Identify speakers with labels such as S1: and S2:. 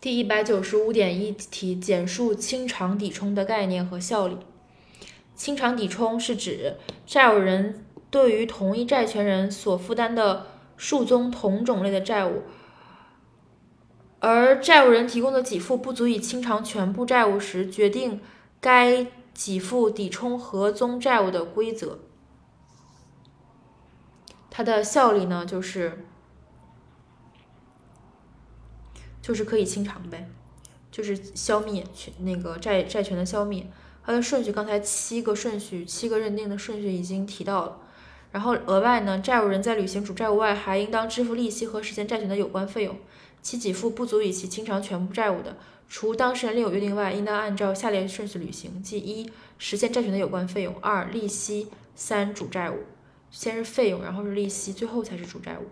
S1: 第一百九十五点一题，简述清偿抵充的概念和效力。清偿抵充是指债务人对于同一债权人所负担的数宗同种类的债务，而债务人提供的给付不足以清偿全部债务时，决定该给付抵充何宗债务的规则。它的效力呢，就是。就是可以清偿呗，就是消灭权那个债债权的消灭。它的顺序刚才七个顺序七个认定的顺序已经提到了。然后额外呢，债务人在履行主债务外，还应当支付利息和实现债权的有关费用。其给付不足以其清偿全部债务的，除当事人另有约定外，应当按照下列顺序履行：即一、实现债权的有关费用；二、利息；三、主债务。先是费用，然后是利息，最后才是主债务。